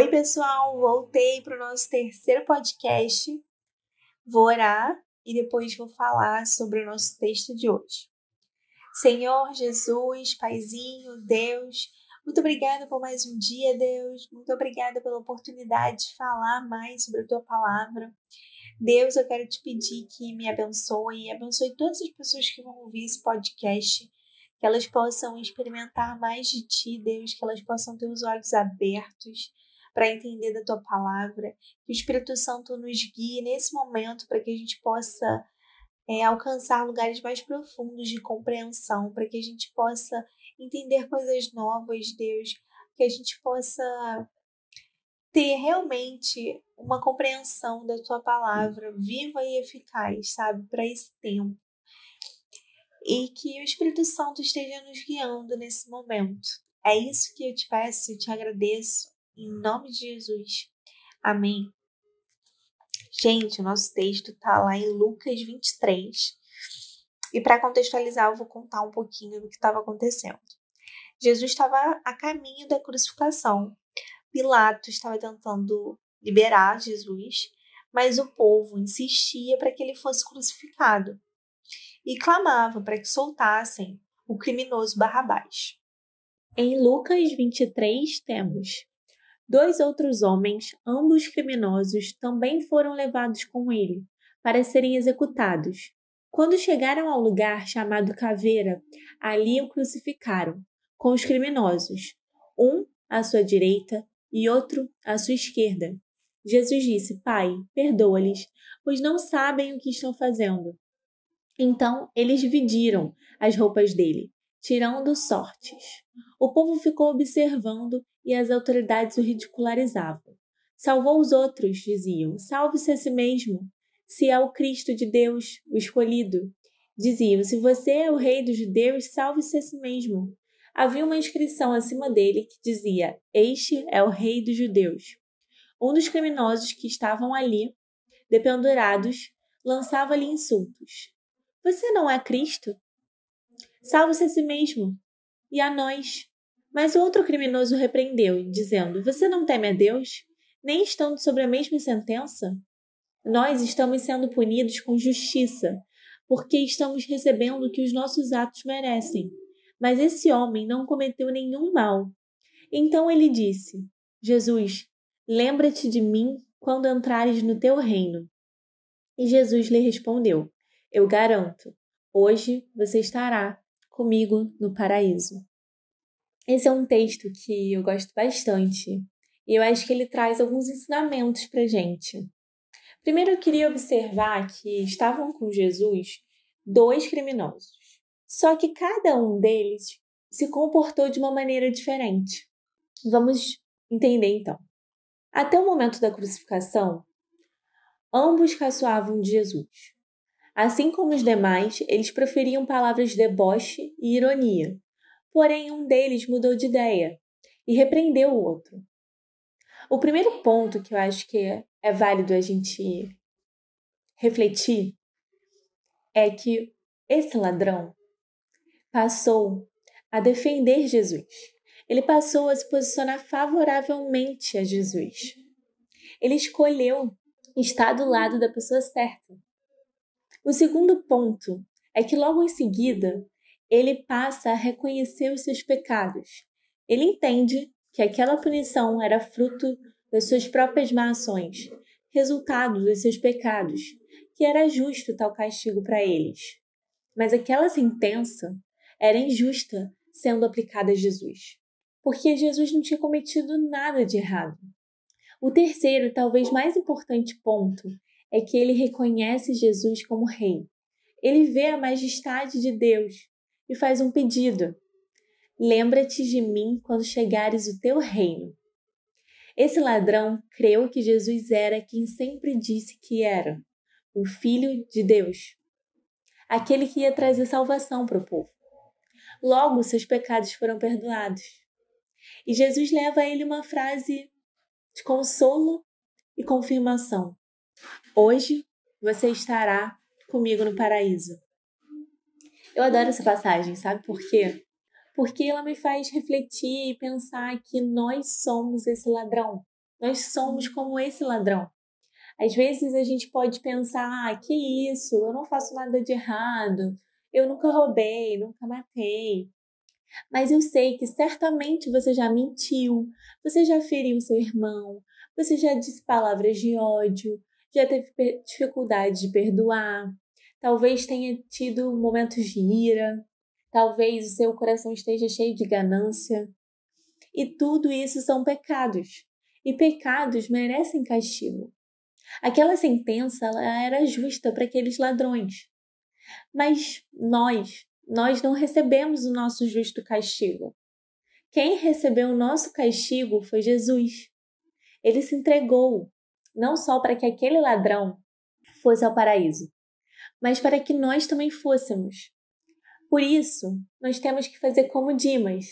Oi, pessoal, voltei para o nosso terceiro podcast. Vou orar e depois vou falar sobre o nosso texto de hoje. Senhor Jesus, Paizinho, Deus, muito obrigada por mais um dia, Deus. Muito obrigada pela oportunidade de falar mais sobre a tua palavra. Deus, eu quero te pedir que me abençoe e abençoe todas as pessoas que vão ouvir esse podcast, que elas possam experimentar mais de ti, Deus, que elas possam ter os olhos abertos para entender da tua palavra, que o Espírito Santo nos guie nesse momento para que a gente possa é, alcançar lugares mais profundos de compreensão, para que a gente possa entender coisas novas, Deus, que a gente possa ter realmente uma compreensão da tua palavra viva e eficaz, sabe, para esse tempo. E que o Espírito Santo esteja nos guiando nesse momento. É isso que eu te peço e te agradeço em nome de Jesus. Amém. Gente, o nosso texto está lá em Lucas 23. E para contextualizar, eu vou contar um pouquinho do que estava acontecendo. Jesus estava a caminho da crucificação. Pilatos estava tentando liberar Jesus, mas o povo insistia para que ele fosse crucificado e clamava para que soltassem o criminoso Barrabás. Em Lucas 23 temos Dois outros homens, ambos criminosos, também foram levados com ele, para serem executados. Quando chegaram ao lugar chamado Caveira, ali o crucificaram, com os criminosos, um à sua direita e outro à sua esquerda. Jesus disse: Pai, perdoa-lhes, pois não sabem o que estão fazendo. Então eles dividiram as roupas dele, tirando sortes. O povo ficou observando e as autoridades o ridicularizavam. Salvou os outros, diziam. Salve-se a si mesmo. Se é o Cristo de Deus, o escolhido. Diziam: Se você é o rei dos judeus, salve-se a si mesmo. Havia uma inscrição acima dele que dizia: Este é o rei dos judeus. Um dos criminosos que estavam ali, dependurados, lançava-lhe insultos. Você não é Cristo? Salve-se a si mesmo e a nós. Mas o outro criminoso repreendeu, dizendo: Você não teme a Deus, nem estando sobre a mesma sentença? Nós estamos sendo punidos com justiça, porque estamos recebendo o que os nossos atos merecem. Mas esse homem não cometeu nenhum mal. Então ele disse: Jesus, lembra-te de mim quando entrares no teu reino. E Jesus lhe respondeu: Eu garanto, hoje você estará comigo no paraíso. Esse é um texto que eu gosto bastante e eu acho que ele traz alguns ensinamentos para gente. Primeiro, eu queria observar que estavam com Jesus dois criminosos, só que cada um deles se comportou de uma maneira diferente. Vamos entender então. Até o momento da crucificação, ambos caçoavam de Jesus. Assim como os demais, eles proferiam palavras de deboche e ironia, Porém, um deles mudou de ideia e repreendeu o outro. O primeiro ponto que eu acho que é válido a gente refletir é que esse ladrão passou a defender Jesus. Ele passou a se posicionar favoravelmente a Jesus. Ele escolheu estar do lado da pessoa certa. O segundo ponto é que logo em seguida ele passa a reconhecer os seus pecados. Ele entende que aquela punição era fruto das suas próprias má ações, resultado dos seus pecados, que era justo tal castigo para eles. Mas aquela sentença era injusta sendo aplicada a Jesus, porque Jesus não tinha cometido nada de errado. O terceiro, talvez mais importante ponto, é que ele reconhece Jesus como rei. Ele vê a majestade de Deus e faz um pedido: Lembra-te de mim quando chegares o teu reino. Esse ladrão creu que Jesus era quem sempre disse que era, o Filho de Deus, aquele que ia trazer salvação para o povo. Logo, seus pecados foram perdoados. E Jesus leva a ele uma frase de consolo e confirmação: Hoje você estará comigo no paraíso. Eu adoro essa passagem, sabe por quê? Porque ela me faz refletir e pensar que nós somos esse ladrão. Nós somos como esse ladrão. Às vezes a gente pode pensar: ah, que isso, eu não faço nada de errado, eu nunca roubei, nunca matei. Mas eu sei que certamente você já mentiu, você já feriu seu irmão, você já disse palavras de ódio, já teve dificuldade de perdoar, talvez tenha tido momentos de ira, talvez o seu coração esteja cheio de ganância. E tudo isso são pecados. E pecados merecem castigo. Aquela sentença era justa para aqueles ladrões. Mas nós, nós não recebemos o nosso justo castigo. Quem recebeu o nosso castigo foi Jesus. Ele se entregou, não só para que aquele ladrão fosse ao paraíso, mas para que nós também fôssemos. Por isso, nós temos que fazer como Dimas.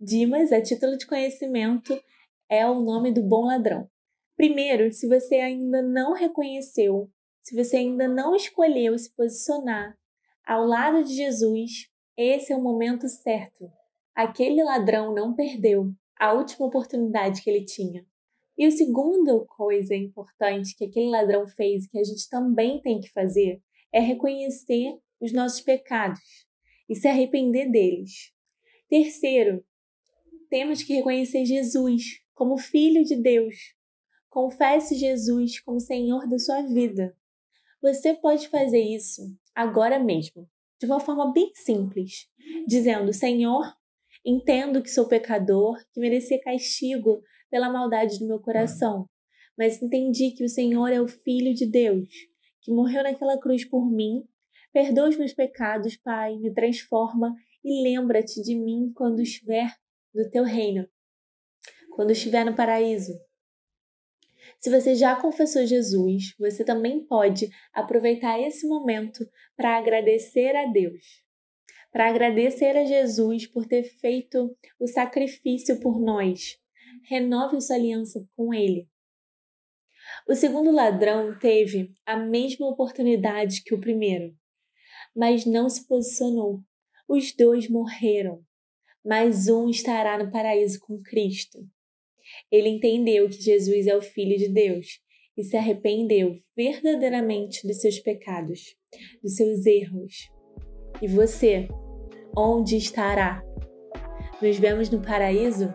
Dimas, a título de conhecimento, é o nome do bom ladrão. Primeiro, se você ainda não reconheceu, se você ainda não escolheu se posicionar ao lado de Jesus, esse é o momento certo. Aquele ladrão não perdeu a última oportunidade que ele tinha. E a segunda coisa importante que aquele ladrão fez, que a gente também tem que fazer, é reconhecer os nossos pecados e se arrepender deles. Terceiro, temos que reconhecer Jesus como Filho de Deus, Confesse Jesus como Senhor da sua vida. Você pode fazer isso agora mesmo, de uma forma bem simples, dizendo: Senhor, entendo que sou pecador, que merecia castigo pela maldade do meu coração, mas entendi que o Senhor é o Filho de Deus, que morreu naquela cruz por mim. Perdoa os meus pecados, Pai, me transforma e lembra-te de mim quando estiver no teu reino, quando estiver no paraíso. Se você já confessou Jesus, você também pode aproveitar esse momento para agradecer a Deus. Para agradecer a Jesus por ter feito o sacrifício por nós. Renove sua aliança com Ele. O segundo ladrão teve a mesma oportunidade que o primeiro, mas não se posicionou. Os dois morreram, mas um estará no paraíso com Cristo. Ele entendeu que Jesus é o Filho de Deus e se arrependeu verdadeiramente dos seus pecados, dos seus erros. E você, onde estará? Nos vemos no paraíso?